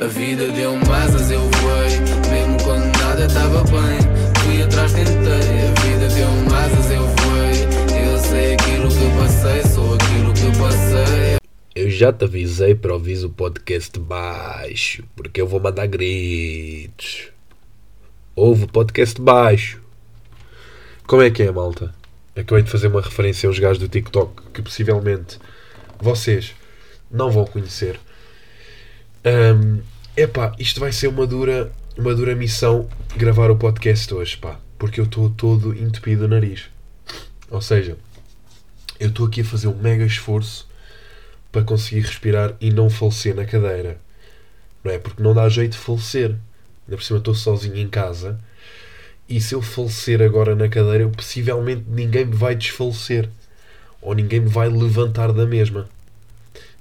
A vida deu-me asas, eu voei. Mesmo quando nada estava bem, fui atrás, tentei. A vida deu-me asas, eu voei. Eu sei aquilo que passei, sou aquilo que passei. Eu já te avisei para ouvir o podcast baixo, porque eu vou mandar gritos. Ouve o podcast baixo. Como é que é, malta? Acabei de fazer uma referência aos gajos do TikTok que possivelmente vocês não vão conhecer. Um, epá, isto vai ser uma dura, uma dura missão gravar o podcast hoje, pá, porque eu estou todo entupido o nariz. Ou seja, eu estou aqui a fazer um mega esforço para conseguir respirar e não falecer na cadeira. Não é? Porque não dá jeito de falecer. Ainda por cima estou sozinho em casa. E se eu falecer agora na cadeira, possivelmente ninguém me vai desfalecer. Ou ninguém me vai levantar da mesma.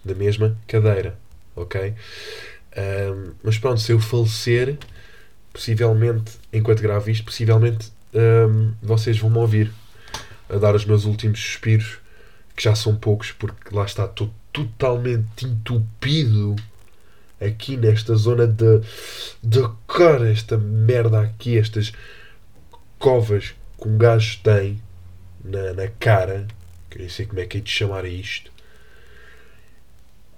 Da mesma cadeira. Ok? Um, mas pronto, se eu falecer, possivelmente, enquanto gravo isto, possivelmente um, vocês vão me ouvir a dar os meus últimos suspiros, que já são poucos, porque lá está, estou totalmente entupido aqui nesta zona de, de cara, esta merda aqui, estas covas que um gajo tem na, na cara, que nem sei como é que é de chamar isto.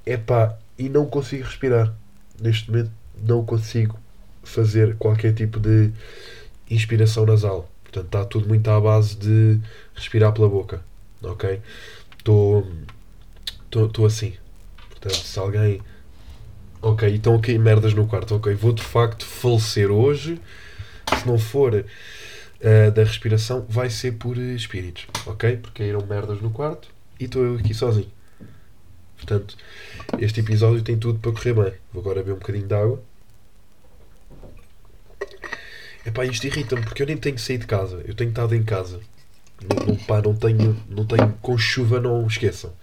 É pá, e não consigo respirar. Neste momento não consigo fazer qualquer tipo de inspiração nasal. Portanto, está tudo muito à base de respirar pela boca. Ok? Estou estou assim. Portanto, se alguém. Ok, estão aqui merdas no quarto. Ok, vou de facto falecer hoje. Se não for uh, da respiração, vai ser por uh, espíritos. Ok? Porque caíram merdas no quarto e estou eu aqui sozinho. Portanto, este episódio tem tudo para correr bem. Vou agora beber um bocadinho de água. Epá, isto irrita-me porque eu nem tenho que sair de casa. Eu tenho estado em casa. Não, não, pá, não tenho, não tenho. Com chuva, não esqueçam.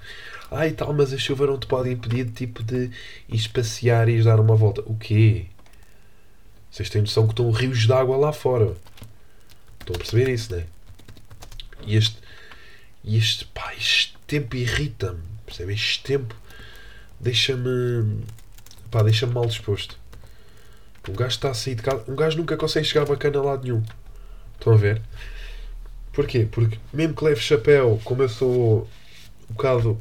Ai tal, mas a chuva não te pode impedir tipo, de ir passear e ir dar uma volta. O quê? Vocês têm noção que estão rios de água lá fora. Estão a perceber isso, não é? E este. E este. Pá, este tempo irrita-me. Percebem? Este tempo deixa-me. Pá, deixa-me mal disposto. Um gajo está a sair de casa. Um gajo nunca consegue chegar bacana a lado nenhum. Estão a ver? Porquê? Porque mesmo que leve chapéu, como eu sou um bocado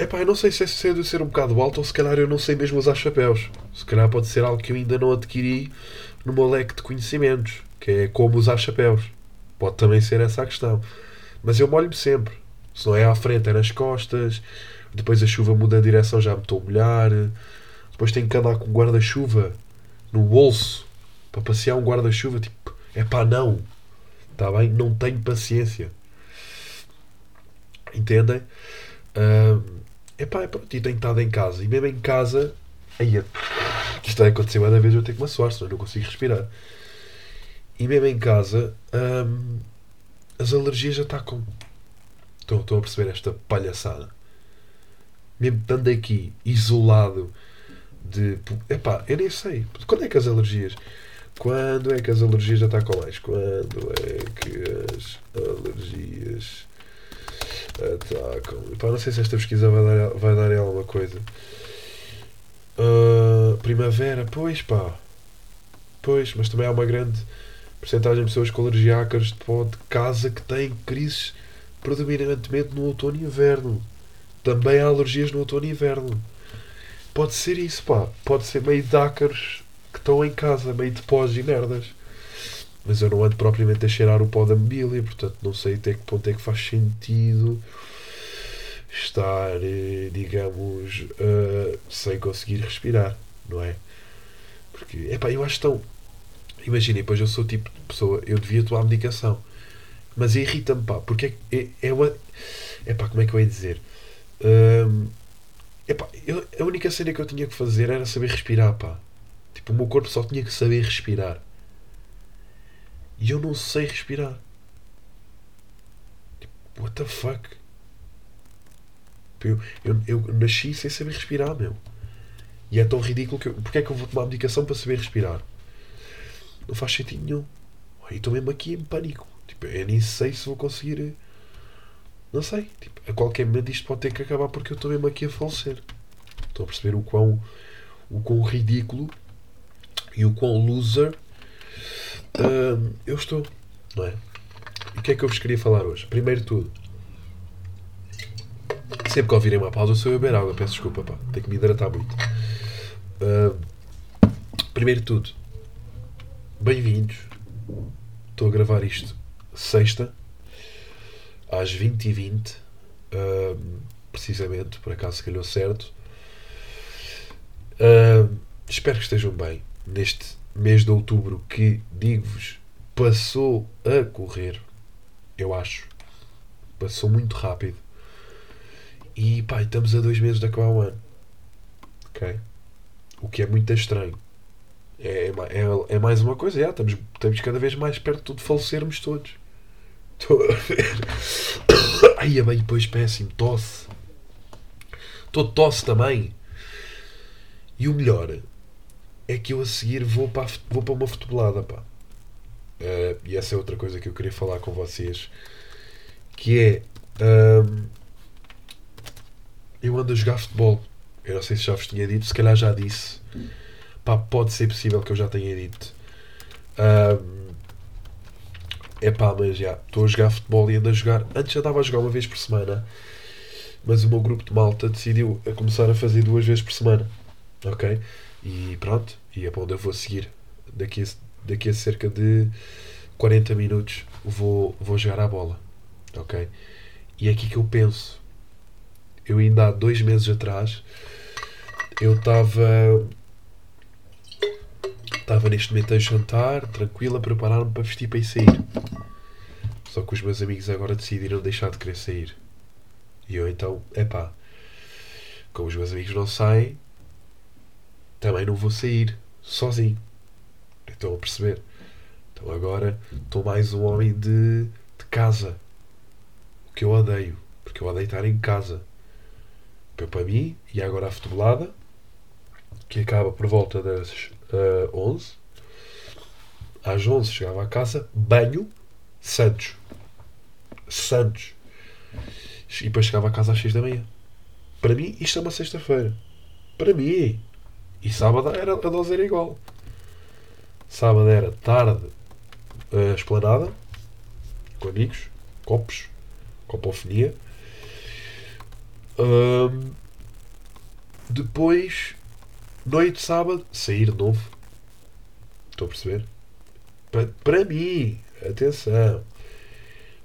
Epá, eu não sei se é cedo de ser um bocado alto ou se calhar eu não sei mesmo usar chapéus. Se calhar pode ser algo que eu ainda não adquiri no meu leque de conhecimentos, que é como usar chapéus. Pode também ser essa a questão. Mas eu molho-me sempre. Se não é à frente, é nas costas. Depois a chuva muda a direção, já me estou a molhar. Depois tenho que andar com guarda-chuva no bolso para passear um guarda-chuva. Tipo, é pá, não. Está bem? Não tenho paciência. Entendem? Uh, Epá, pronto, e tenho estado em casa. E mesmo em casa. Aí, isto vai acontecer uma vez eu tenho que me suar, senão eu não consigo respirar. E mesmo em casa. Hum, as alergias já estão com. Estão, estão a perceber esta palhaçada. Mesmo estando aqui, isolado de. Epá, eu nem sei. Quando é que as alergias. Quando é que as alergias com mais? Quando é que as alergias Atacam. Pá, não sei se esta pesquisa vai dar, vai dar alguma coisa. Uh, primavera, pois pá. Pois, mas também há uma grande porcentagem de pessoas com alergia a ácaros de pó de casa que têm crises predominantemente no outono e inverno. Também há alergias no outono e inverno. Pode ser isso, pá. Pode ser meio de ácaros que estão em casa, meio de pós e merdas mas eu não ando propriamente a cheirar o pó da mobília, portanto não sei até que ponto é que faz sentido estar, eh, digamos, uh, sem conseguir respirar, não é? Porque, é pá, eu acho tão. Imaginem, pois eu sou o tipo de pessoa, eu devia tomar medicação, mas irrita-me, pá, porque é, é, é uma. É pá, como é que eu ia dizer? Um, epá, eu, a única cena que eu tinha que fazer era saber respirar, pá. Tipo, o meu corpo só tinha que saber respirar. E eu não sei respirar. Tipo, what the fuck? Eu, eu, eu nasci sem saber respirar, meu. E é tão ridículo que eu. Porquê é que eu vou tomar medicação para saber respirar? Não faz sentido nenhum. E estou mesmo aqui em pânico. Tipo, eu nem sei se vou conseguir. Não sei. Tipo, a qualquer momento isto pode ter que acabar porque eu estou mesmo aqui a falecer. Estou a perceber o quão, o quão ridículo e o quão loser uh, eu estou, não é? E o que é que eu vos queria falar hoje? Primeiro de tudo, sempre que ouvirem uma pausa, eu sou eu beber água, peço desculpa, pá, tenho que me hidratar muito. Uh, primeiro de tudo, bem-vindos. Estou a gravar isto sexta, às 20h20, uh, precisamente, por acaso calhou certo. Uh, espero que estejam bem neste mês de outubro que, digo-vos, passou a correr. Eu acho. Passou muito rápido. E pá, estamos a dois meses de acabar o ano. Ok? O que é muito estranho. É, é, é mais uma coisa, é, estamos, estamos cada vez mais perto de falecermos todos. Estou a ver. Ai, é bem, péssimo, tosse. Estou tosse também. E o melhor é que eu a seguir vou para, vou para uma futebolada, pá. Uh, e essa é outra coisa que eu queria falar com vocês. Que é. Um, eu ando a jogar futebol. Eu não sei se já vos tinha dito, se calhar já disse. Pá, pode ser possível que eu já tenha dito. Um, é pá, mas já, estou a jogar futebol e ando a jogar. Antes já estava a jogar uma vez por semana, mas o meu grupo de malta decidiu a começar a fazer duas vezes por semana. Ok? E pronto, e é para onde eu vou seguir. Daqui a, daqui a cerca de 40 minutos vou, vou jogar a bola. Ok? E é aqui que eu penso. Eu ainda há dois meses atrás eu estava estava neste momento a jantar, tranquilo, a preparar-me para vestir para ir sair. Só que os meus amigos agora decidiram deixar de querer sair. E eu então, epá, como os meus amigos não saem, também não vou sair sozinho. Estão a perceber? Então agora estou mais um homem de, de casa. O que eu odeio. Porque eu odeio estar em casa. Para mim, e agora a futebolada, que acaba por volta das uh, 11. Às 11 chegava a casa, banho, Santos. Santos. E depois chegava a casa às 6 da manhã. Para mim, isto é uma sexta-feira. Para mim. E sábado era, a dose era igual. Sábado era tarde, a esplanada, com amigos, copos, copofonia. Um, depois, noite de sábado, sair de novo. Estou a perceber? Para, para mim, atenção.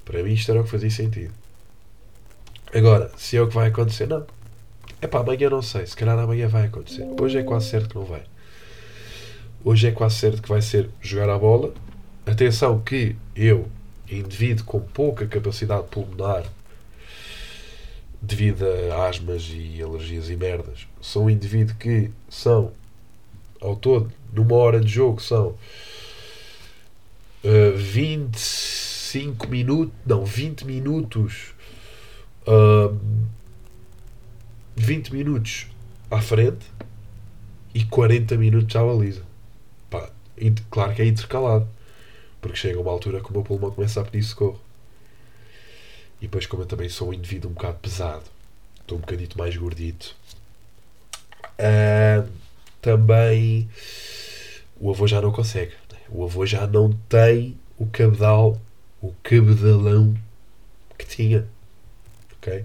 Para mim isto era o que fazia sentido. Agora, se é o que vai acontecer, não. É pá, amanhã não sei. Se calhar amanhã vai acontecer. Hoje é quase certo que não vai. Hoje é quase certo que vai ser jogar a bola. Atenção que eu, indivíduo com pouca capacidade pulmonar, devido a asmas e alergias e merdas, sou um indivíduo que são, ao todo, numa hora de jogo, são uh, 25 minutos, não, 20 minutos, uh, 20 minutos à frente e 40 minutos à baliza. Pá, claro que é intercalado, porque chega uma altura que o meu pulmão começa a pedir socorro. E depois, como eu também sou um indivíduo um bocado pesado, estou um bocadito mais gordito, uh, também o avô já não consegue. O avô já não tem o cabedal, o cabedalão que tinha. Ok?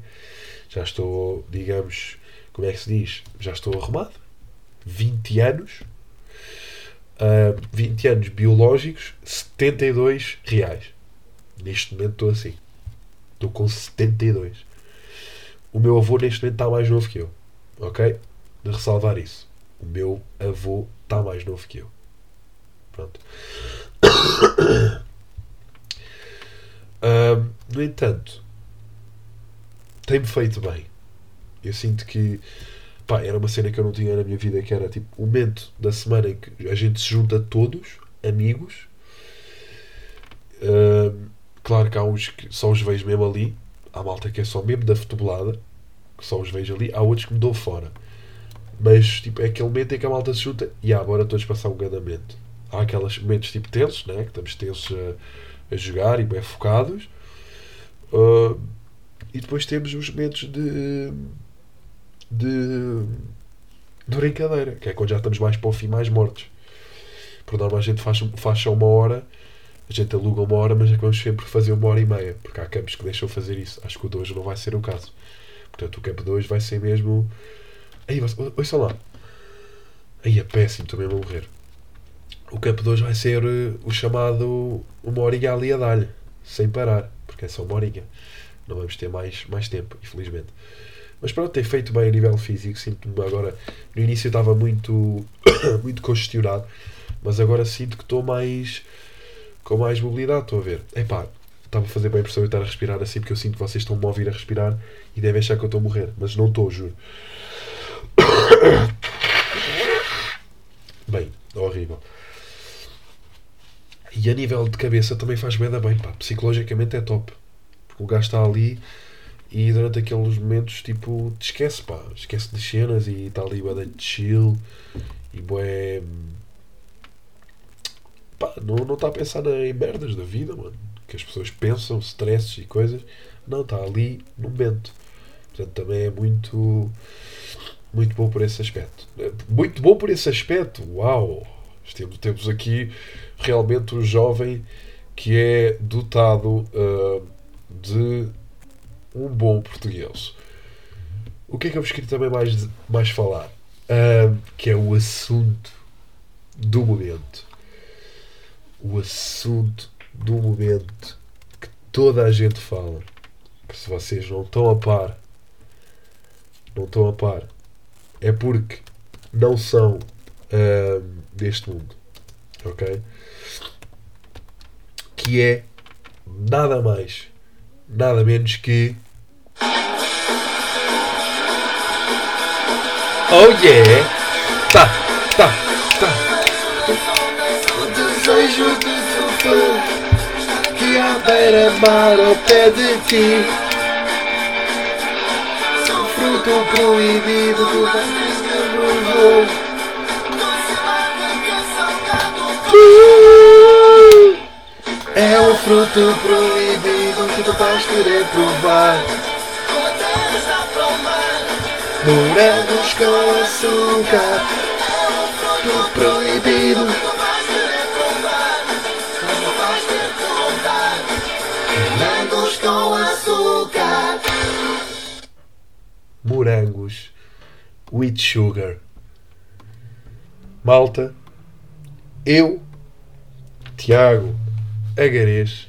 Já estou, digamos, como é que se diz? Já estou arrumado. 20 anos. Uh, 20 anos biológicos, 72 reais. Neste momento estou assim. Estou com 72. O meu avô neste momento está mais novo que eu. Ok? De ressalvar isso. O meu avô está mais novo que eu. Pronto. Uh, no entanto, tem-me feito bem. Eu sinto que pá, era uma cena que eu não tinha na minha vida, que era tipo o momento da semana em que a gente se junta todos, amigos. Uh, Claro que há uns que só os vejo mesmo ali. Há malta que é só mesmo da futebolada, que só os vejo ali. Há outros que me dou fora. Mas tipo, é aquele momento em que a malta se junta e ah, bora todos passar um grande Há aqueles momentos tipo tensos, né? que estamos tensos a, a jogar e bem focados. Uh, e depois temos os momentos de, de, de brincadeira, que é quando já estamos mais para o fim, mais mortos. Por norma a gente faz, faz só uma hora, a gente aluga uma hora, mas vamos sempre fazer uma hora e meia, porque há campos que deixam fazer isso. Acho que o de hoje não vai ser o caso. Portanto, o campo de hoje vai ser mesmo. Aí, ouçam lá. Aí é péssimo, também vou morrer. O campo de hoje vai ser uh, o chamado uma horinha ali a dar sem parar, porque é só uma horinha. Não vamos ter mais, mais tempo, infelizmente. Mas pronto, tem feito bem a nível físico. Sinto-me agora. No início eu estava muito, muito congestionado, mas agora sinto que estou mais. com mais mobilidade. Estou a ver. Epá, estava a fazer bem a impressão eu estar a respirar assim, porque eu sinto que vocês estão-me a ouvir a respirar e devem achar que eu estou a morrer. Mas não estou, juro. Bem, horrível. E a nível de cabeça também faz bem bem, pá. Psicologicamente é top. Porque o gajo está ali e durante aqueles momentos, tipo, te esquece, pá. Esquece de cenas e está ali bada de chill e boé. Pá, não está não a pensar em merdas da vida, mano. Que as pessoas pensam, stresses e coisas. Não, está ali no momento. Portanto, também é muito. Muito bom por esse aspecto. Muito bom por esse aspecto. Uau! Temos, temos aqui realmente um jovem que é dotado uh, de um bom português. O que é que eu vos queria também mais, mais falar? Uh, que é o assunto do momento. O assunto do momento que toda a gente fala. Que se vocês não estão a par, não estão a par, é porque não são uh, deste mundo. Ok? Que é nada mais, nada menos que. Oh yeah! Tá, tá, tá. O desejo de tudo que a beira-mar ao pé de ti. São fruto proibido do voo. É um fruto proibido que tu vais querer provar. Morangos com açúcar. Fruto proibido. Morangos com açúcar. Morangos with sugar. Malta, eu, Tiago Agarês,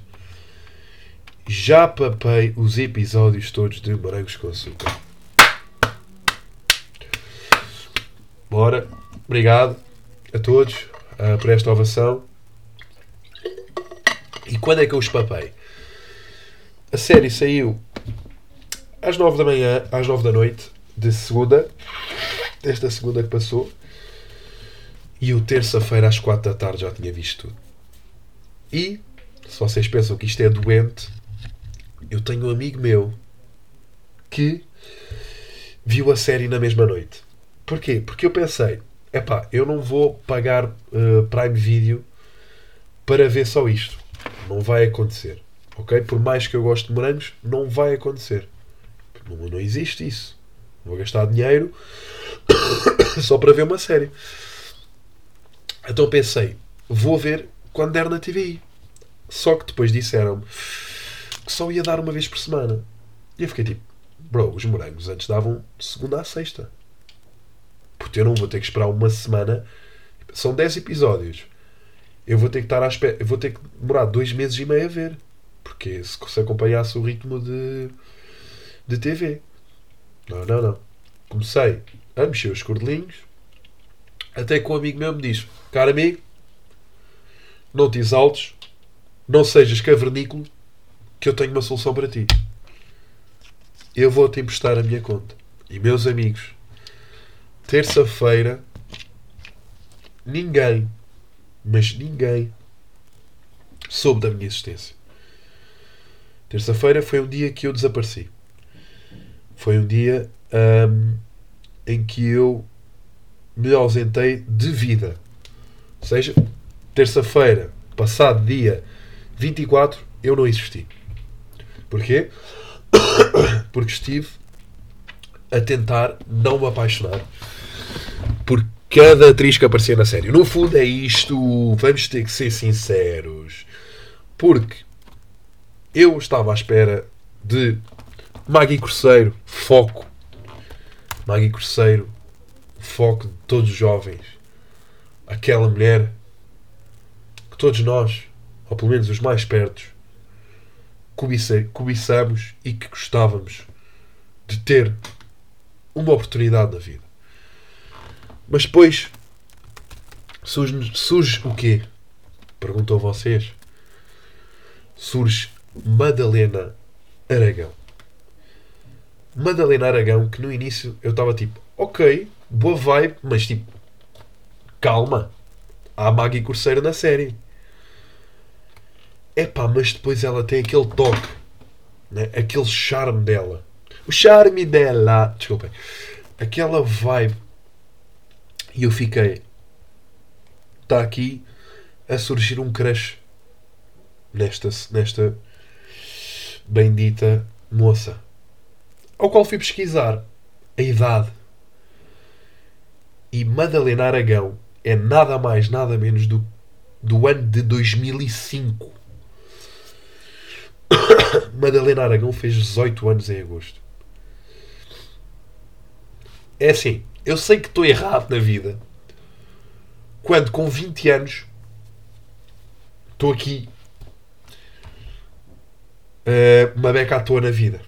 já papei os episódios todos de Morangos com Açúcar. Bora, obrigado a todos uh, por esta ovação. E quando é que eu os papei? A série saiu às 9 da manhã, às 9 da noite, de segunda, desta segunda que passou. E eu terça-feira às 4 da tarde já tinha visto tudo. E, se vocês pensam que isto é doente, eu tenho um amigo meu que viu a série na mesma noite. Porquê? Porque eu pensei, epá, eu não vou pagar uh, Prime Video para ver só isto. Não vai acontecer. Ok? Por mais que eu goste de morangos, não vai acontecer. Não, não existe isso. Vou gastar dinheiro só para ver uma série. Então pensei, vou ver quando der na TVI. Só que depois disseram-me que só ia dar uma vez por semana. E eu fiquei tipo, bro, os morangos antes davam segunda a sexta. Porque eu não vou ter que esperar uma semana. São 10 episódios. Eu vou ter que estar à espera. Eu vou ter que demorar dois meses e meio a ver. Porque se, se acompanhasse o ritmo de, de TV. Não, não, não. Comecei a mexer os cordelinhos. Até que um amigo meu me diz: Caro amigo, não te exaltes, não sejas cavernícola, que eu tenho uma solução para ti. Eu vou-te emprestar a minha conta. E meus amigos, terça-feira, ninguém, mas ninguém, soube da minha existência. Terça-feira foi um dia que eu desapareci. Foi um dia hum, em que eu me ausentei de vida. Ou seja, terça-feira, passado dia 24, eu não existi. Porquê? Porque estive a tentar não me apaixonar cada atriz que aparecia na série. No fundo é isto, vamos ter que ser sinceros. Porque eu estava à espera de Maggie Corseiro, foco. Maggie Corseiro, foco de todos os jovens. Aquela mulher que todos nós, ou pelo menos os mais pertos, cobiçamos e que gostávamos de ter uma oportunidade na vida. Mas depois surge, surge o quê? Perguntou vocês. Surge Madalena Aragão. Madalena Aragão, que no início eu estava tipo, ok, boa vibe, mas tipo, calma. Há Maggie Corseiro na série. Epá, mas depois ela tem aquele toque, né? aquele charme dela. O charme dela, desculpem, aquela vibe. E eu fiquei, está aqui a surgir um crush nesta, nesta bendita moça. Ao qual fui pesquisar a idade. E Madalena Aragão é nada mais, nada menos do, do ano de 2005. Madalena Aragão fez 18 anos em agosto. É assim, eu sei que estou errado na vida. Quando com 20 anos estou aqui uh, uma beca à toa na vida.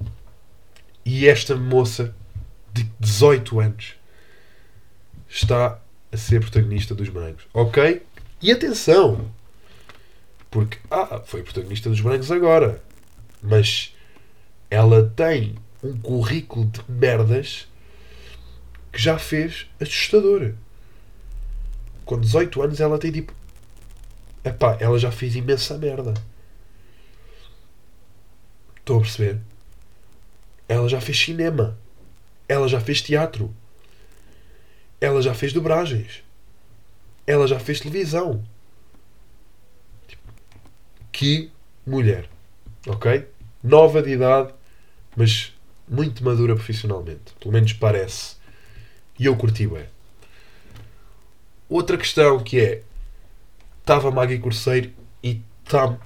E esta moça de 18 anos está a ser protagonista dos Morangos. Ok? E atenção! Porque, ah, foi protagonista dos Morangos agora. Mas ela tem um currículo de merdas que já fez assustador. Com 18 anos ela tem tipo. Epá, ela já fez imensa merda. Estão a perceber? Ela já fez cinema. Ela já fez teatro. Ela já fez dobragens. Ela já fez televisão. Que mulher. Ok? Nova de idade, mas muito madura profissionalmente. Pelo menos parece. E eu curti bem. Outra questão que é: estava Maggie Corseiro e está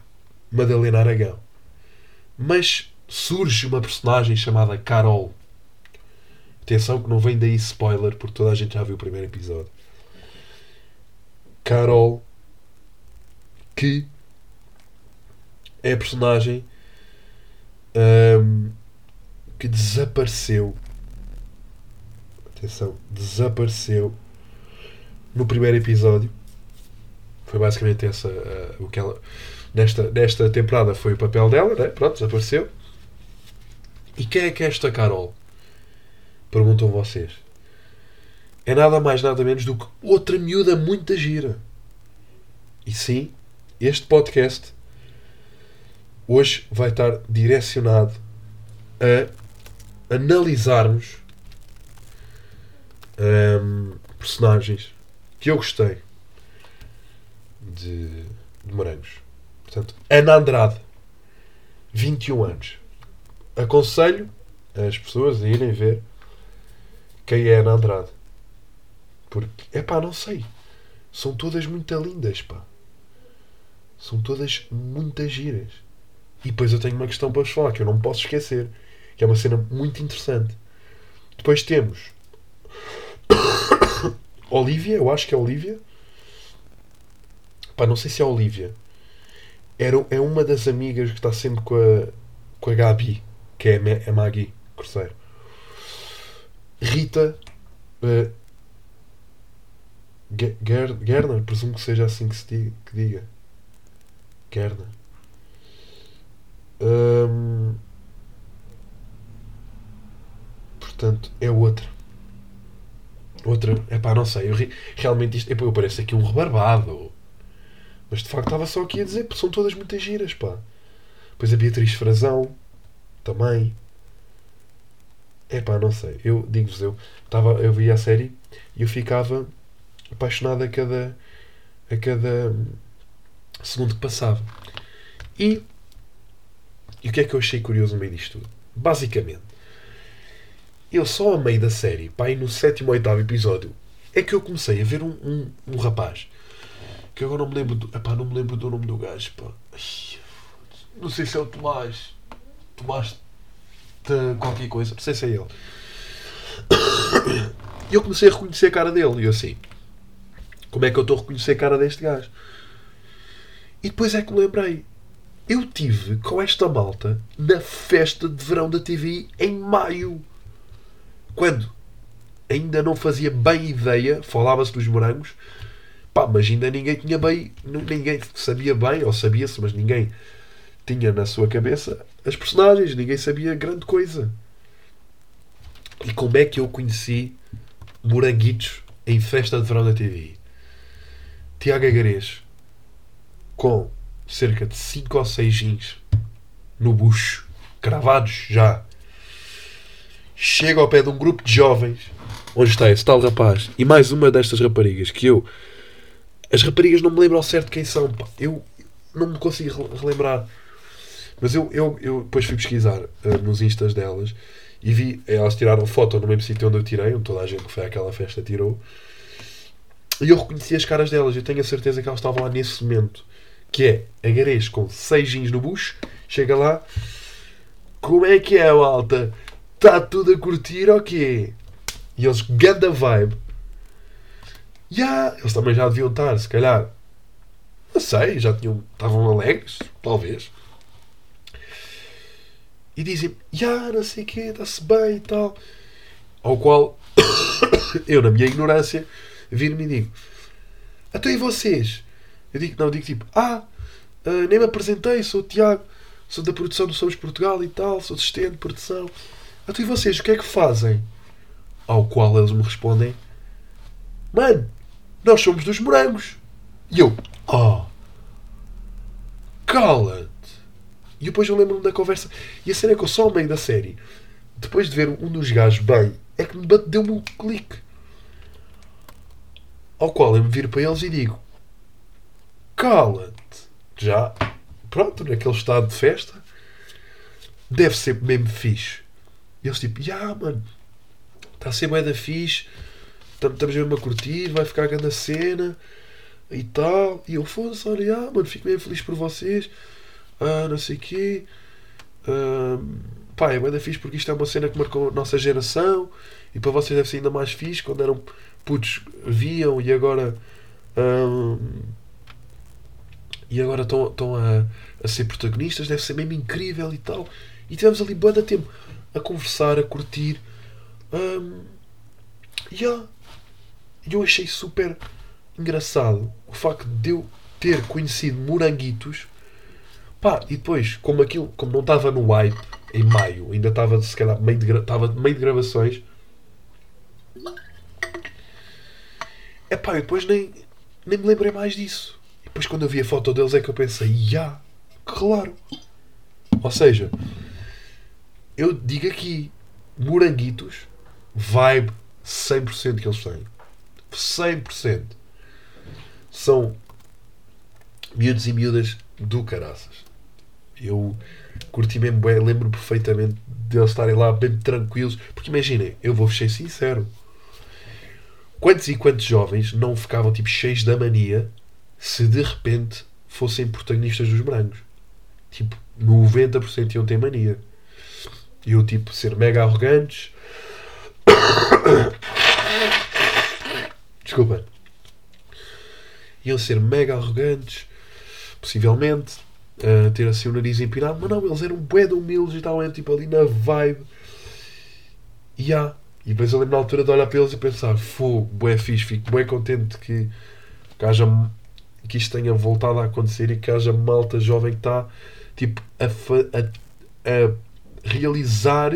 Madalena Aragão. Mas surge uma personagem chamada Carol. Atenção que não vem daí spoiler, porque toda a gente já viu o primeiro episódio. Carol, que é a personagem um, que desapareceu. Atenção, desapareceu no primeiro episódio. Foi basicamente essa uh, o que ela nesta, nesta temporada foi o papel dela, né? Pronto, desapareceu. E quem é que é esta Carol? Perguntam vocês. É nada mais, nada menos do que outra miúda muito gira. E sim, este podcast hoje vai estar direcionado a analisarmos um, personagens que eu gostei de, de Morangos. Portanto, Ana Andrade, 21 anos. Aconselho as pessoas a irem ver quem é Ana Andrade. Porque, é pá, não sei. São todas muito lindas, pá. São todas muito giras. E depois eu tenho uma questão para vos falar que eu não posso esquecer. Que é uma cena muito interessante. Depois temos Olivia, eu acho que é Olivia. Pá, não sei se é Olivia era, é uma das amigas que está sempre com a, com a Gabi, que é a Maggie Corseiro. Rita uh, Gerner, presumo que seja assim que se diga. Que diga. Gerner. Um, portanto, é outra. Outra, é pá, não sei. Eu, realmente isto. Epá, eu pareço aqui um rebarbado. Mas de facto estava só aqui a dizer, são todas muitas giras, pá. Depois a Beatriz Frazão, também. É pá, não sei. Eu digo-vos, eu, eu via a série e eu ficava apaixonado a cada, a cada segundo que passava. E, e o que é que eu achei curioso no meio disto tudo? Basicamente, eu só a meio da série, pá, e no sétimo ou oitavo episódio, é que eu comecei a ver um, um, um rapaz que agora não me lembro do, epá, não me lembro do nome do gajo, pá. Não sei se é o Tomás. Tomás de qualquer coisa, não sei se é ele. E eu comecei a reconhecer a cara dele. E eu assim, como é que eu estou a reconhecer a cara deste gajo? E depois é que me lembrei. Eu tive com esta malta na festa de verão da TV em maio. Quando ainda não fazia bem ideia, falava-se dos morangos, pá, mas ainda ninguém tinha bem, ninguém sabia bem, ou sabia-se, mas ninguém tinha na sua cabeça as personagens, ninguém sabia grande coisa. E como é que eu conheci Moranguitos em festa de verão da TV? Tiago Agarês, com cerca de 5 ou 6 jeans no bucho, cravados já. Chega ao pé de um grupo de jovens, onde está esse tal rapaz, e mais uma destas raparigas, que eu. As raparigas não me lembro ao certo quem são, eu não me consigo relembrar. Mas eu, eu, eu depois fui pesquisar uh, nos instas delas e vi, elas tiraram foto no mesmo sítio onde eu tirei, onde toda a gente que foi àquela festa tirou. E eu reconheci as caras delas, eu tenho a certeza que elas estavam lá nesse momento. Que é agarês com seis jeans no bucho, chega lá, como é que é, malta? Está tudo a curtir ou quê? E eles, ganda vibe. Já, yeah, eles também já deviam estar, se calhar. Não sei, já tinham, estavam alegres, talvez. E dizem, já, não sei o quê, está-se bem e tal. Ao qual, eu, na minha ignorância, viro-me e digo, até e vocês? Eu digo, não, digo tipo, ah, uh, nem me apresentei, sou o Tiago, sou da produção do Somos Portugal e tal, sou assistente de produção. Até e vocês, o que é que fazem? Ao qual eles me respondem, mano, nós somos dos morangos. E eu, oh, cala-te. E depois eu lembro-me da conversa. E a cena é que eu só ao meio da série, depois de ver um dos gajos bem, é que me deu-me um clique. Ao qual eu me viro para eles e digo: Cala-te. Já, pronto, naquele estado de festa, deve ser mesmo fixe. E eles tipo: Ya, yeah, mano, está a ser bem da fixe, estamos mesmo a curtir, vai ficar a grande cena e tal. E eu, foda-se, olha, yeah, mano, fico mesmo feliz por vocês. Ah, não sei o quê. Ah, pá, é bem da fixe porque isto é uma cena que marcou a nossa geração e para vocês deve ser ainda mais fixe quando eram putos viam e agora hum, e agora estão, estão a, a ser protagonistas, deve ser mesmo incrível e tal. E tivemos ali banda tempo a conversar, a curtir. Um, yeah. Eu achei super engraçado o facto de eu ter conhecido Moranguitos. Pá, e depois, como aquilo, como não estava no hype em maio, ainda estava se calhar meio de, estava meio de gravações, É pá, eu depois nem, nem me lembrei mais disso. E depois quando eu vi a foto deles é que eu pensei, já, claro. Ou seja, eu digo aqui, moranguitos, vibe 100% que eles têm. 100%. São miúdos e miúdas do caraças. Eu curti mesmo bem, lembro perfeitamente deles estarem lá bem tranquilos. Porque imaginem, eu vou ser sincero quantos e quantos jovens não ficavam tipo cheios da mania se de repente fossem protagonistas dos morangos? Tipo, 90% iam ter mania. Iam tipo ser mega arrogantes. Desculpa. Iam ser mega arrogantes, possivelmente, uh, ter assim o nariz empinado, mas não, eles eram bué de humildes e estavam tipo ali na vibe. E há e depois eu lembro na altura de olhar para eles e pensar: fogo, bué fixe, fico bem contente que, que, haja, que isto tenha voltado a acontecer e que haja malta jovem que está tipo, a, a, a realizar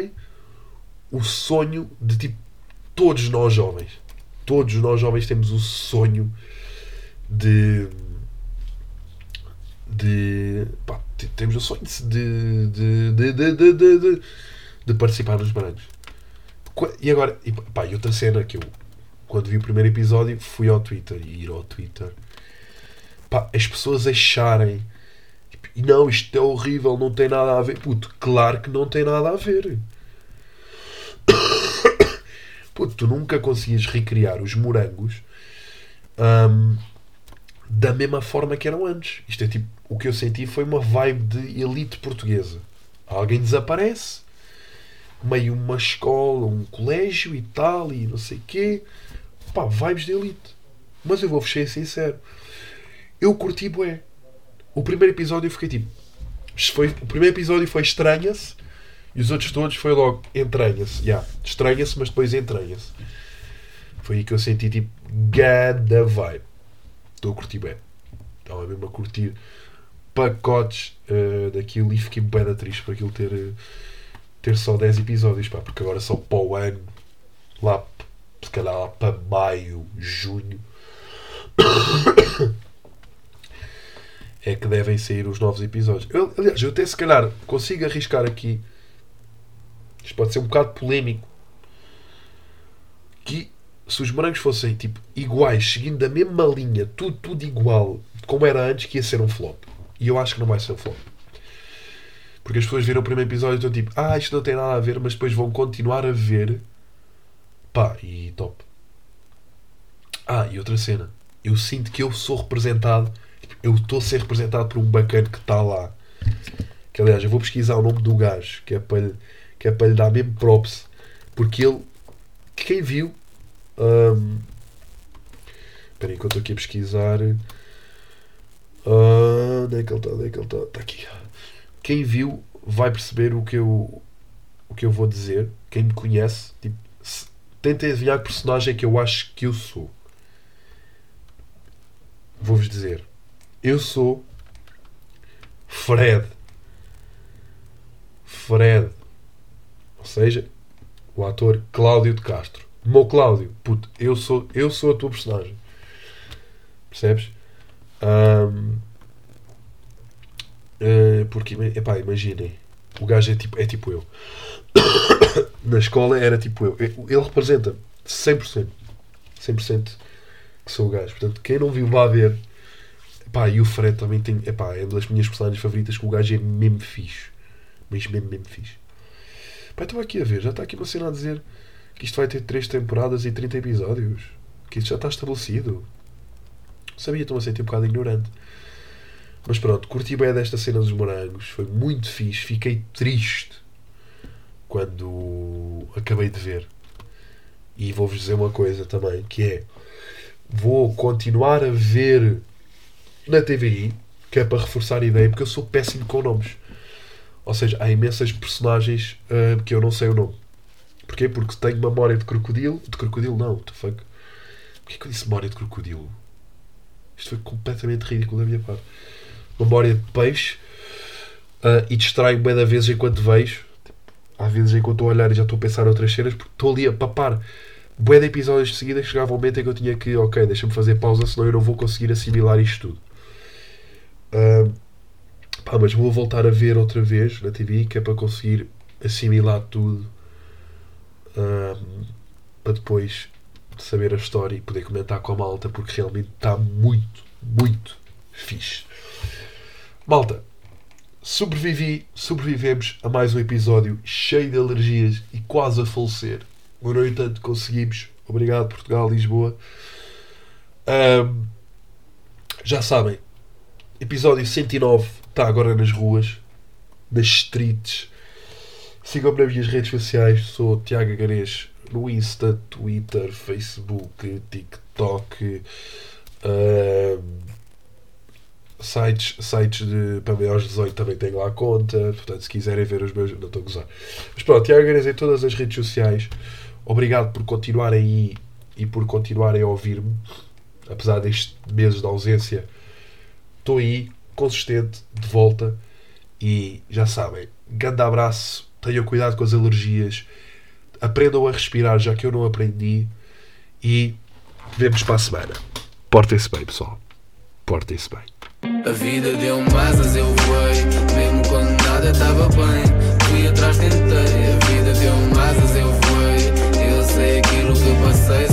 o sonho de tipo todos nós jovens. Todos nós jovens temos o sonho de. De. Pá, temos o sonho de. de, de, de, de, de, de, de participar nos brancos. E agora, e, pá, e outra cena que eu, quando vi o primeiro episódio, fui ao Twitter e ir ao Twitter. Pá, as pessoas acharem. Tipo, não, isto é horrível, não tem nada a ver. Puto, claro que não tem nada a ver. puto, tu nunca conseguias recriar os morangos hum, da mesma forma que eram antes. Isto é tipo, o que eu senti foi uma vibe de elite portuguesa. Alguém desaparece, meio uma escola, um colégio e tal, e não sei quê. Pá, vibes de elite. Mas eu vou ser sincero. Eu curti bué. O primeiro episódio eu fiquei tipo. Foi, o primeiro episódio foi estranha-se e os outros todos foi logo entranha-se. Yeah, estranha-se, mas depois entranha-se. Foi aí que eu senti tipo gada vibe. Estou a curtir bem. Estava mesmo a curtir pacotes uh, daquilo e fiquei bem da triste por aquilo ter, uh, ter só 10 episódios, pá, porque agora só para o ano, lá se calhar lá para maio, junho, é que devem sair os novos episódios. Eu, aliás, eu até se calhar consigo arriscar aqui, isto pode ser um bocado polémico, que se os morangos fossem tipo iguais, seguindo da mesma linha, tudo, tudo igual, como era antes, que ia ser um flop. E eu acho que não vai ser um flop. Porque as pessoas viram o primeiro episódio e estão tipo, ah, isto não tem nada a ver, mas depois vão continuar a ver. Pá, e top. Ah, e outra cena. Eu sinto que eu sou representado, eu estou a ser representado por um bacana que está lá. Que aliás, eu vou pesquisar o nome do gajo, que é para lhe, que é para lhe dar mesmo props. Porque ele, quem viu, um, espera aí que eu estou aqui a pesquisar. Uh, onde é que ele está? É que ele está? Aqui. Quem viu vai perceber o que eu, o que eu vou dizer. Quem me conhece, tipo, tenta adivinhar que personagem que eu acho que eu sou. Vou-vos dizer. Eu sou Fred. Fred. Ou seja, o ator Cláudio de Castro. Meu Cláudio, puto, eu sou, eu sou a tua personagem. Percebes? Um, uh, porque, epá, imaginem. O gajo é tipo, é tipo eu. Na escola era tipo eu. Ele representa 100%. 100% que sou o gajo. Portanto, quem não viu, vá ver. Epá, e o Fred também tem. Epá, é uma das minhas personagens favoritas que o gajo é mesmo fixe. Mas mesmo, mesmo fixe. Pá, estou aqui a ver. Já está aqui uma cena a dizer que isto vai ter 3 temporadas e 30 episódios. Que isto já está estabelecido. Sabia, estou-me a sentir um bocado ignorante. Mas pronto, curti bem desta cena dos morangos. Foi muito fixe. Fiquei triste quando acabei de ver. E vou-vos dizer uma coisa também, que é vou continuar a ver na TVI, que é para reforçar a ideia, porque eu sou péssimo com nomes. Ou seja, há imensas personagens uh, que eu não sei o nome. Porquê? Porque tenho memória de crocodilo. De crocodilo não, the fuck? Porquê que eu disse memória de crocodilo? Isto foi completamente ridículo da minha parte. Memória de peixe uh, e distraio-me bem da vezes enquanto vejo. Às vezes enquanto estou a olhar e já estou a pensar outras cenas porque estou ali a papar bué de episódios de seguida chegava um momento em que eu tinha que, ok, deixa-me fazer pausa, senão eu não vou conseguir assimilar isto tudo. Uh, pá, mas vou voltar a ver outra vez na TV, que é para conseguir assimilar tudo uh, para depois saber a história e poder comentar com a malta, porque realmente está muito, muito fixe. Malta, sobrevivi, sobrevivemos a mais um episódio cheio de alergias e quase a falecer. No entanto, conseguimos. Obrigado, Portugal, Lisboa. Um, já sabem, episódio 109 está agora nas ruas, nas streets. Sigam-me nas minhas redes sociais. Sou Tiago Garês no Insta, Twitter, Facebook, TikTok, uh, sites, sites de, para maiores de 18 também tenho lá a conta. Portanto, se quiserem ver os meus. Não estou a gozar. Mas pronto, Tiago Garês em todas as redes sociais. Obrigado por continuarem aí e por continuarem a ouvir-me. Apesar destes meses de ausência, estou aí, consistente, de volta. E já sabem, grande abraço, tenham cuidado com as alergias aprendam a respirar, já que eu não aprendi. E vemos para a semana. Portem-se bem, pessoal. Portem-se bem. A vida deu-me asas, eu voei. Mesmo quando nada estava bem, fui atrás, tentei. A vida deu-me asas, eu voei. Eu sei aquilo que passei.